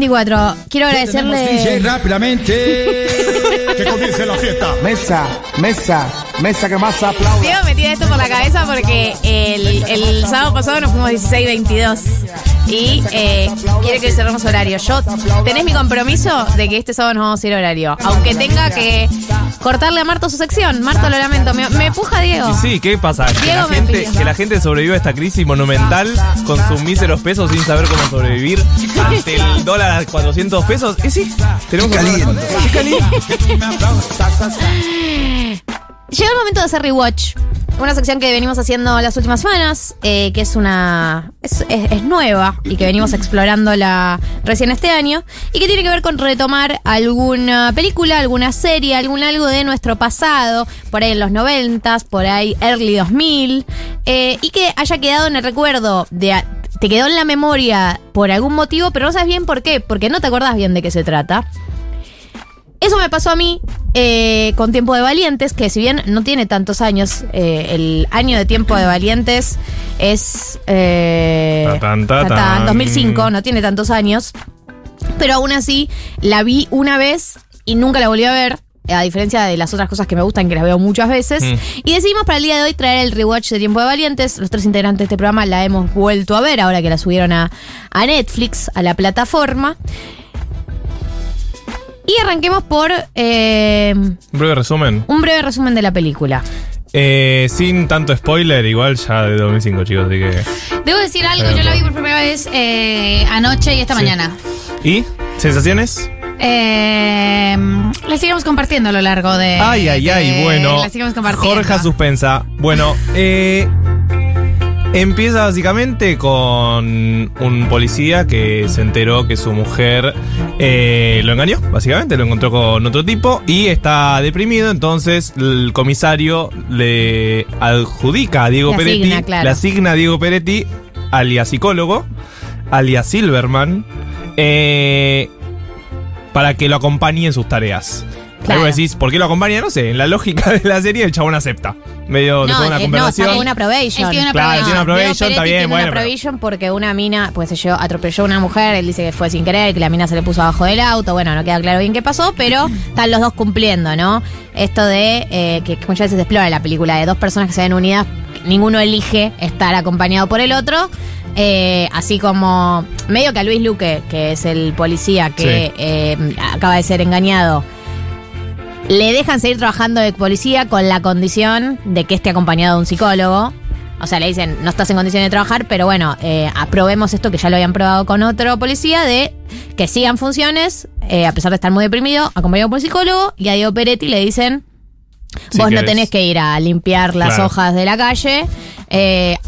624. Quiero agradecerle. rápidamente. que comience la fiesta. Mesa, mesa, mesa que más aplauda. Diego me tira esto por la cabeza porque el, el sábado pasado nos fuimos 16-22 y eh, quiere que cerremos horario. Yo tenés mi compromiso de que este sábado nos vamos a ir horario. Aunque tenga que cortarle a Marto su sección. Marto, lo lamento. Me, me puja Diego. Y sí, ¿qué pasa? Que la, me gente, pidió. que la gente sobrevive a esta crisis monumental con sus míseros pesos sin saber cómo sobrevivir ante el dólar a 400 pesos. Y sí, tenemos que caliente. Qué caliente. Llega el momento de hacer rewatch. Una sección que venimos haciendo las últimas semanas, eh, que es una. Es, nueva y que venimos explorándola recién este año. Y que tiene que ver con retomar alguna película, alguna serie, algún algo de nuestro pasado, por ahí en los noventas, por ahí early 2000. eh, y que haya quedado en el recuerdo de. Te quedó en la memoria por algún motivo, pero no sabes bien por qué, porque no te acordás bien de qué se trata. Eso me pasó a mí eh, con Tiempo de Valientes, que si bien no tiene tantos años, eh, el año de Tiempo de Valientes es... eh, Tatán, tatán. tatán, 2005, no tiene tantos años. Pero aún así, la vi una vez y nunca la volví a ver. A diferencia de las otras cosas que me gustan, que las veo muchas veces. Mm. Y decidimos para el día de hoy traer el rewatch de Tiempo de Valientes. Los tres integrantes de este programa la hemos vuelto a ver ahora que la subieron a, a Netflix, a la plataforma. Y arranquemos por eh, Un breve resumen. un breve resumen de la película. Eh, sin tanto spoiler, igual ya de 2005, chicos, así que. Debo decir algo, yo la vi por primera vez eh, anoche y esta Sí. mañana. ¿Y? ¿Sensaciones? Eh, la seguimos compartiendo a lo largo de. Ay, ay, ay, bueno. La seguimos compartiendo. Jorge Suspensa. Bueno, eh, empieza básicamente con un policía que se enteró que su mujer eh, lo engañó, básicamente, lo encontró con otro tipo y está deprimido, entonces el comisario le adjudica a Diego Le Peretti, asigna, claro. le asigna a Diego Peretti, alias psicólogo, alias Silverman, eh, para que lo acompañe en sus tareas. Claro. Ahí vos decís, ¿por qué lo acompaña? No sé, en la lógica de la serie el chabón acepta. Medio después de una eh, no, conversación. con una probation. Él tiene una Claro, tiene una probation, está bien, tiene bueno. una pero- probation porque una mina, pues yo atropelló a una mujer, él dice que fue sin querer, que la mina se le puso abajo del auto, bueno, no queda claro bien qué pasó, pero están los dos cumpliendo, ¿no? Esto de, eh, que muchas veces se explora en la película, de dos personas que se ven unidas, ninguno elige estar acompañado por el otro. eh, así como medio que a Luis Luque, que es el policía que Sí. eh, acaba de ser engañado, le dejan seguir trabajando de policía con la condición de que esté acompañado de un psicólogo. O sea, le dicen, no estás en condiciones de trabajar, pero bueno, eh, aprobemos esto que ya lo habían probado con otro policía, de que sigan funciones, eh, a pesar de estar muy deprimido, acompañado por un psicólogo, y a Diego Peretti le dicen, vos no tenés que ir a limpiar las Claro. hojas de la calle, eh,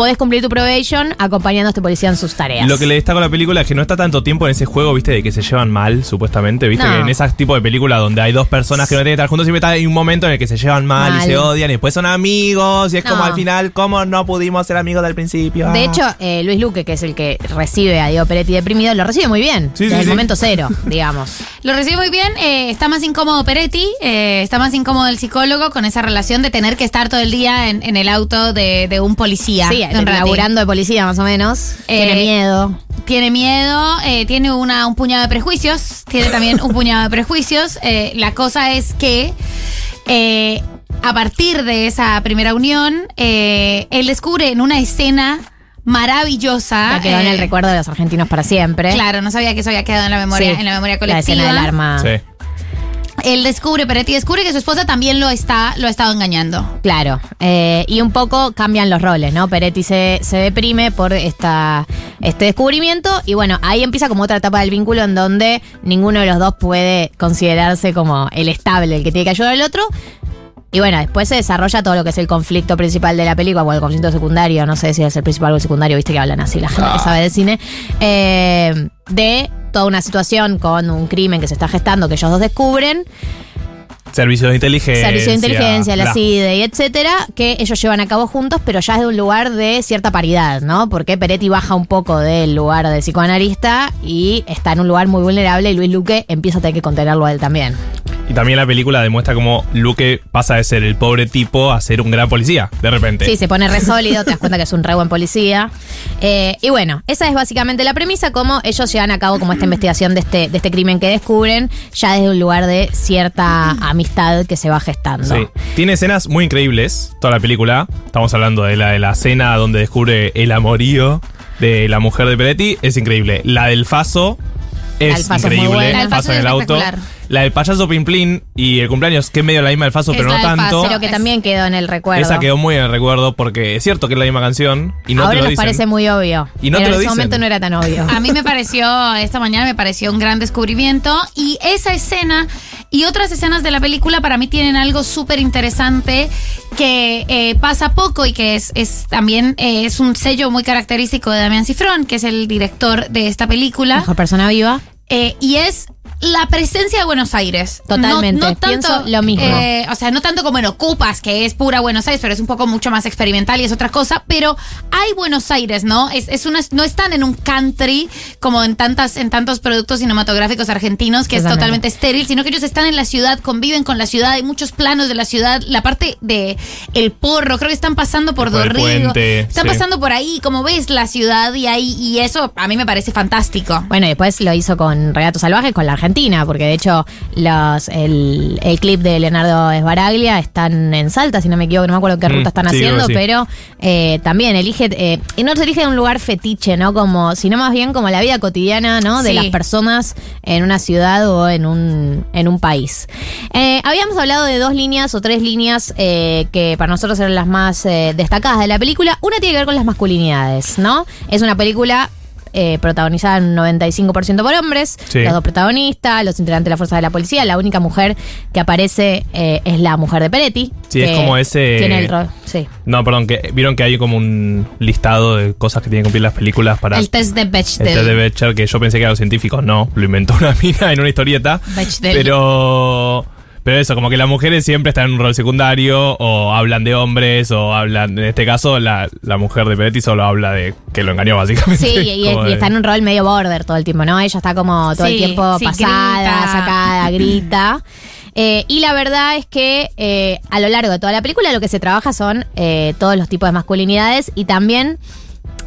podés cumplir tu probation acompañando a este policía en sus tareas. Lo que le destaco a la película es que no está tanto tiempo en ese juego, viste, de que se llevan mal, supuestamente, viste, No. que en ese tipo de películas donde hay dos personas que no tienen que estar juntos, siempre está hay un momento en el que se llevan mal, Mal. y se odian, y después son amigos, y es como al final, ¿cómo no pudimos ser amigos del principio? De hecho, eh, Luis Luque, que es el que recibe a Diego Peretti deprimido, lo recibe muy bien. Sí, desde sí, el sí. momento cero, digamos. Lo recibe muy bien. eh, está más incómodo Peretti, eh, está más incómodo el psicólogo con esa relación de tener que estar todo el día en, en el auto de, de un policía. Sí. Laburando de policía más o menos. Eh, Tiene miedo. Tiene miedo, eh, tiene una, un puñado de prejuicios, tiene también un puñado de prejuicios. Eh, la cosa es que eh, a partir de esa primera unión, eh, él descubre en una escena maravillosa. Ya quedó en eh, el recuerdo de los argentinos para siempre. Claro, no sabía que eso había quedado en la memoria, Sí, en la memoria La colectiva. escena del arma. Sí. Él descubre, Peretti descubre que su esposa también lo está, lo ha estado engañando. Claro. Eh, y un poco cambian los roles, ¿no? Peretti se, se deprime por esta, este descubrimiento. Y bueno, ahí empieza como otra etapa del vínculo en donde ninguno de los dos puede considerarse como el estable, el que tiene que ayudar al otro. Y bueno, después se desarrolla todo lo que es el conflicto principal de la película, o el conflicto secundario, no sé si es el principal o el secundario, viste que hablan así la gente que sabe de cine, eh, de toda una situación con un crimen que se está gestando, que ellos dos descubren, Servicios de inteligencia. servicio de inteligencia, la bla. CIDE y etcétera, que ellos llevan a cabo juntos, pero ya es de un lugar de cierta paridad, ¿no? Porque Peretti baja un poco del lugar de psicoanalista y está en un lugar muy vulnerable y Luis Luque empieza a tener que contenerlo a él también. Y también la película demuestra cómo Luke pasa de ser el pobre tipo a ser un gran policía, de repente. Sí, se pone re sólido, te das cuenta que es un re buen policía. Eh, y bueno, esa es básicamente la premisa, cómo ellos llevan a cabo como esta investigación de este, de este crimen que descubren, ya desde un lugar de cierta amistad que se va gestando. Sí. Tiene escenas muy increíbles, toda la película. Estamos hablando de la de la escena donde descubre el amorío de la mujer de Peretti. Es increíble. La del Faso La es del Faso es muy increíble. buena. La del Faso Faso en el auto. La del payaso Pimplín y el cumpleaños, que es medio la misma del Faso, Es pero la no del tanto. Faso. Pero que también quedó en el recuerdo. Esa quedó muy en el recuerdo porque es cierto que es la misma canción y no Ahora te lo nos dicen. parece muy obvio. Y no pero te lo en ese dicen. momento no era tan obvio. A mí me pareció, esta mañana me pareció un gran descubrimiento y esa escena y otras escenas de la película para mí tienen algo súper interesante que eh, pasa poco y que es, es también eh, es un sello muy característico de Damián Cifrón, que es el director de esta película. Mejor persona viva. Eh, y es la presencia de Buenos Aires. Totalmente, No, no tanto, pienso lo mismo. eh, o sea, no tanto como en Ocupas, que es pura Buenos Aires, pero es un poco mucho más experimental y es otra cosa. Pero hay Buenos Aires, ¿no? Es, es una, no están en un country como en tantas, en tantos productos cinematográficos argentinos, que es Totalmente. estéril, sino que ellos están en la ciudad, conviven con la ciudad, hay muchos planos de la ciudad, la parte de el porro, creo que están pasando por Por puente, están sí. pasando por ahí, como ves la ciudad y ahí, y eso a mí me parece fantástico. Bueno, y después lo hizo con Regato Salvaje, con la Argentina, porque de hecho los, el, el clip de Leonardo Esbaraglia están en Salta, si no me equivoco, no me acuerdo qué Mm, ruta están sí, haciendo, sí. pero eh, también elige, eh, y no se elige de un lugar fetiche, ¿no? Como, sino más bien como la vida cotidiana, ¿no? De Sí. las personas en una ciudad o en un, en un país. Eh, habíamos hablado de dos líneas o tres líneas eh, que para nosotros eran las más eh, destacadas de la película. Una tiene que ver con las masculinidades, ¿no? Es una película eh, protagonizada en un 95% por hombres, Sí. los dos protagonistas, los integrantes de la fuerza de la policía. La única mujer que aparece eh, es la mujer de Peretti. Sí, es como ese- Tiene el rol, sí. No, perdón, que vieron que hay como un listado de cosas que tienen que cumplir las películas para El test de el Bechdel. test de Bechdel, que yo pensé que era los científicos, no, lo inventó una mina en una historieta. Bechdel. Pero pero eso, como que las mujeres siempre están en un rol secundario o hablan de hombres o hablan, en este caso la, la mujer de Peretti solo habla de que lo engañó básicamente. Sí, y, y Como de- está en un rol medio border todo el tiempo, ¿no? Ella está como todo el tiempo sí, pasada, grita. sacada, grita. Eh, y la verdad es que eh, a lo largo de toda la película lo que se trabaja son eh, todos los tipos de masculinidades y también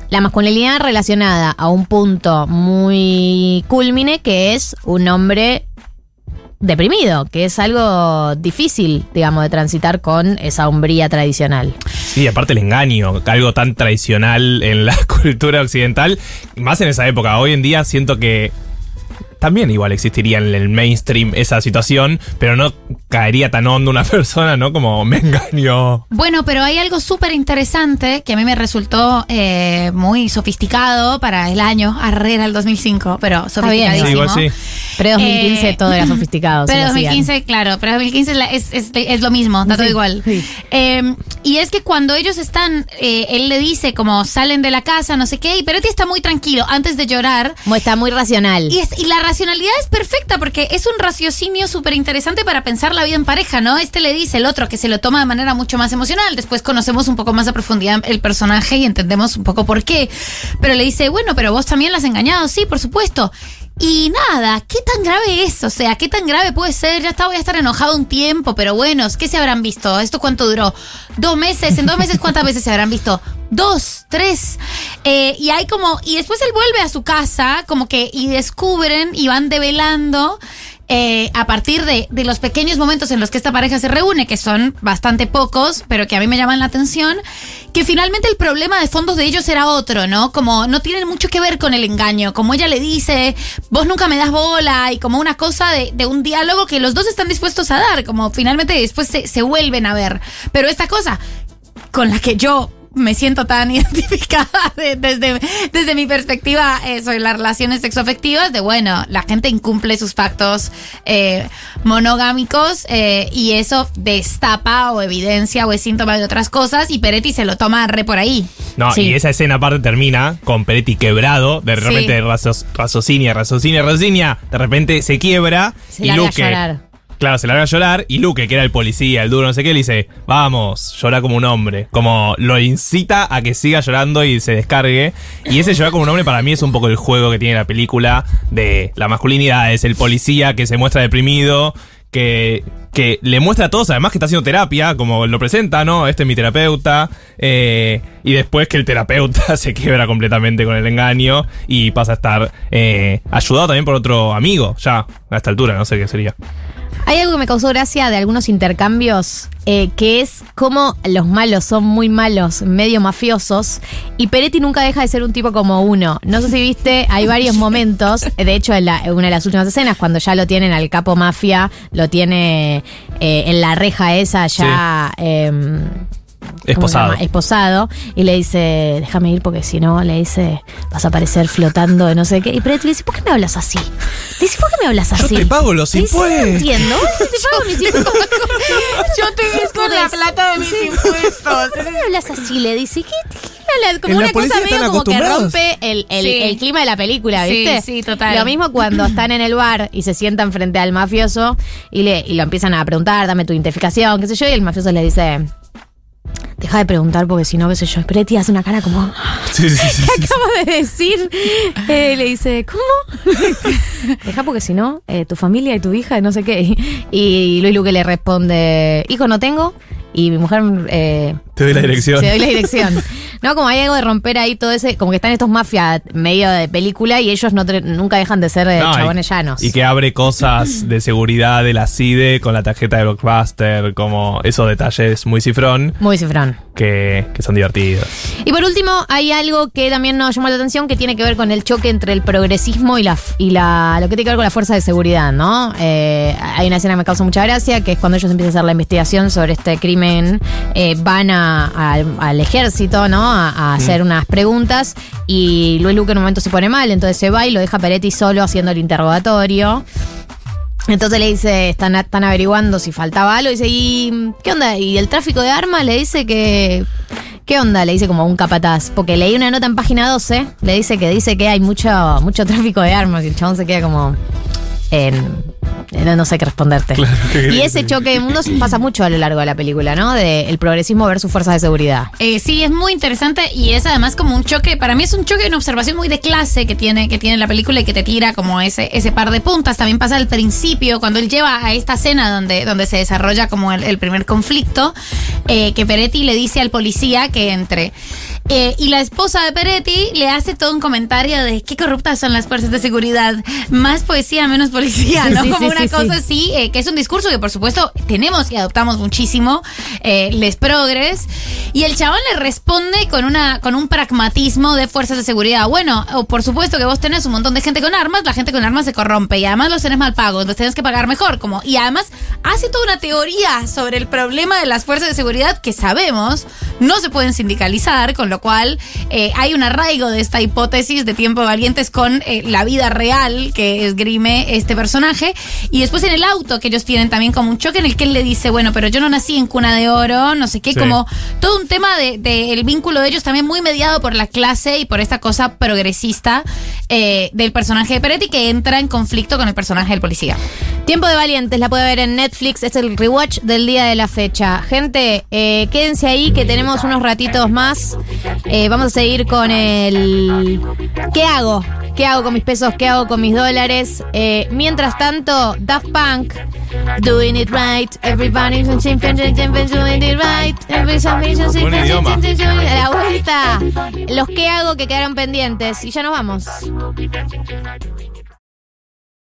la masculinidad relacionada a un punto muy culmine que es un hombre deprimido, que es algo difícil, digamos, de transitar con esa hombría tradicional. Sí, aparte el engaño, algo tan tradicional en la cultura occidental, más en esa época. Hoy en día siento que también igual existiría en el mainstream esa situación, pero no caería tan hondo una persona, ¿no? Como me engañó. Bueno, pero hay algo súper interesante que a mí me resultó eh, muy sofisticado para el año, arrera el 2005, pero bien, sofisticadísimo. Sí, igual sí. Pero 2015 Eh, todo era sofisticado. Pero sí lo hacían. 2015, claro, pero 2015 es, es, es- lo mismo, todo Sí, igual. sí. Eh, y es que cuando ellos están, eh, él le dice como salen de la casa, no sé qué, y Peretti está muy tranquilo antes de llorar. Está muy racional. Y, es- y la racionalidad es perfecta porque es un raciocinio súper interesante para pensar la vida en pareja, ¿no? Este le dice el otro que se lo toma de manera mucho más emocional. Después conocemos un poco más a profundidad el personaje y entendemos un poco por qué. Pero le dice, bueno, pero vos también la has engañado, sí, por supuesto. Y nada, ¿qué tan grave es? O sea, ¿qué tan grave puede ser? Ya está, voy a estar enojado un tiempo, pero bueno, ¿qué se habrán visto? ¿Esto cuánto duró? ¿Dos meses? ¿En dos meses cuántas veces se habrán visto? Dos, tres. Eh, y hay como, y después él vuelve a su casa, como que, y descubren y van develando eh, a partir de, de los pequeños momentos en los que esta pareja se reúne, que son bastante pocos, pero que a mí me llaman la atención, que finalmente el problema de fondos de ellos era otro, ¿no? Como no tienen mucho que ver con el engaño, como ella le dice, vos nunca me das bola, y como una cosa de, de un diálogo que los dos están dispuestos a dar, como finalmente después se, se vuelven a ver. Pero esta cosa con la que yo me siento tan identificada de- desde, desde mi perspectiva eh, sobre las relaciones sexoafectivas, de bueno, la gente incumple sus pactos eh, monogámicos eh, y eso destapa o evidencia o es síntoma de otras cosas y Peretti se lo toma re por ahí. No, Sí. y esa escena aparte termina con Peretti quebrado, de Sí. repente rasos- raciocinia, raciocinia, raciocinia, de repente se quiebra Se y llorar. Claro, se larga a llorar y Luque, que era el policía, el duro, no sé qué, le dice, vamos, llora como un hombre. Como lo incita a que siga llorando y se descargue. Y ese llorar como un hombre para mí es un poco el juego que tiene la película de la masculinidad. Es el policía que se muestra deprimido, que, que le muestra a todos, además que está haciendo terapia, como lo presenta, ¿no? Este es mi terapeuta. eh, y después que el terapeuta se quiebra completamente con el engaño y pasa a estar eh, ayudado también por otro amigo, ya a esta altura, no sé qué sería. Hay algo que me causó gracia de algunos intercambios, eh, que es cómo los malos son muy malos, medio mafiosos, y Peretti nunca deja de ser un tipo como uno. No sé si viste, hay varios momentos, de hecho en, la- en una de las últimas escenas, cuando ya lo tienen al capo mafia, lo tiene eh, en la reja esa ya... em, ¿cómo se Esposado. Esposado. Y le dice, déjame ir porque si no, le dice, vas a aparecer flotando de no sé qué. Y Peretti le dice, ¿por qué me hablas así? Le dice, ¿por qué me hablas así? te pago los dice, No impuestos. entiendo. Yo te pago mis impuestos. Yo te ves con la plata de mis impuestos. ¿Por qué me hablas así? Le dice, ¿qué? Como una cosa medio como que rompe el, el- Sí. el clima de la película, Sí, ¿viste? sí, total. Lo mismo cuando están en el bar y se sientan frente al mafioso y, le, y lo empiezan a preguntar, dame tu identificación, qué sé yo, y el mafioso le dice... Deja de preguntar porque si no, qué sé yo. Peretti hace una cara como... Sí, sí, sí. ¿Qué acaba de decir? Eh, le dice, ¿cómo? Deja porque si no, eh, tu familia y tu hija, no sé qué. Y Luis Luque le responde, hijo no tengo. Y mi mujer... eh, Te doy la dirección. Te doy la dirección. No, como hay algo de romper ahí todo ese... Como que están estos mafias medio de película y ellos no nunca dejan de ser eh, No, y- chabones llanos. Y que abre cosas de seguridad de la CIDE con la tarjeta de Blockbuster, como esos detalles muy cifrón Muy cifrón. que, que son divertidos. Y por último, hay algo que también nos llamó la atención que tiene que ver con el choque entre el progresismo y la y la lo que tiene que ver con la fuerza de seguridad, ¿no? Eh, hay una escena que me causa mucha gracia, que es cuando ellos empiezan a hacer la investigación sobre este crimen, eh, van a- al- al ejército, ¿no? A, a hacer unas preguntas y Luis Luque en un momento se pone mal, entonces se va y lo deja Peretti solo haciendo el interrogatorio. Entonces le dice, están, están averiguando si faltaba algo. Dice, ¿y qué onda? ¿Y el tráfico de armas? Le dice que. ¿Qué onda? Le dice como un capataz. Porque leí una nota en página 12. Le dice que dice que hay mucho, mucho tráfico de armas. Y el chabón se queda como. En, en- no sé qué responderte. Claro, ¿qué querés y ese choque de mundos pasa mucho a lo largo de la película, ¿no? De el progresismo versus fuerzas de seguridad. Eh, sí, es muy interesante y es además como un choque, para mí es un choque, una observación muy de clase que tiene, que tiene la película y que te tira como ese, ese par de puntas. También pasa al principio, cuando él lleva a esta escena donde, donde se desarrolla como el, el primer conflicto, eh, que Peretti le dice al policía que entre. Eh, y la esposa de Peretti le hace todo un comentario de qué corruptas son las fuerzas de seguridad. Más poesía, menos policía, ¿no? Sí, como sí, una sí, cosa sí. así, eh, que es un discurso que por supuesto tenemos y adoptamos muchísimo, eh, les progres. Y el chabón le responde con una con un pragmatismo de fuerzas de seguridad. Bueno, o por supuesto que vos tenés un montón de gente con armas, la gente con armas se corrompe y además los tenés mal pagos, entonces tenés que pagar mejor. Como, y además hace toda una teoría sobre el problema de las fuerzas de seguridad que sabemos no se pueden sindicalizar, con lo cual eh, hay un arraigo de esta hipótesis de tiempo de valientes con eh, la vida real que esgrime este personaje. Y después en el auto que ellos tienen también como un choque en el que él le dice, bueno, pero yo no nací en cuna de oro, no sé qué, Sí. como todo un tema del de, el vínculo de ellos también muy mediado por la clase y por esta cosa progresista eh, del personaje de Peretti que entra en conflicto con el personaje del policía. Tiempo de Valientes, la puede ver en Netflix, es el rewatch del día de la fecha. Gente, eh, quédense ahí que tenemos unos ratitos más. Eh, vamos a seguir con el... ¿Qué hago? ¿Qué hago con mis pesos? ¿Qué hago con mis dólares? Eh, mientras tanto, Daft Punk, doing it right. Everybody's doing it right. Everybody's. A la vuelta, los que hago que quedaron pendientes. Y ya nos vamos.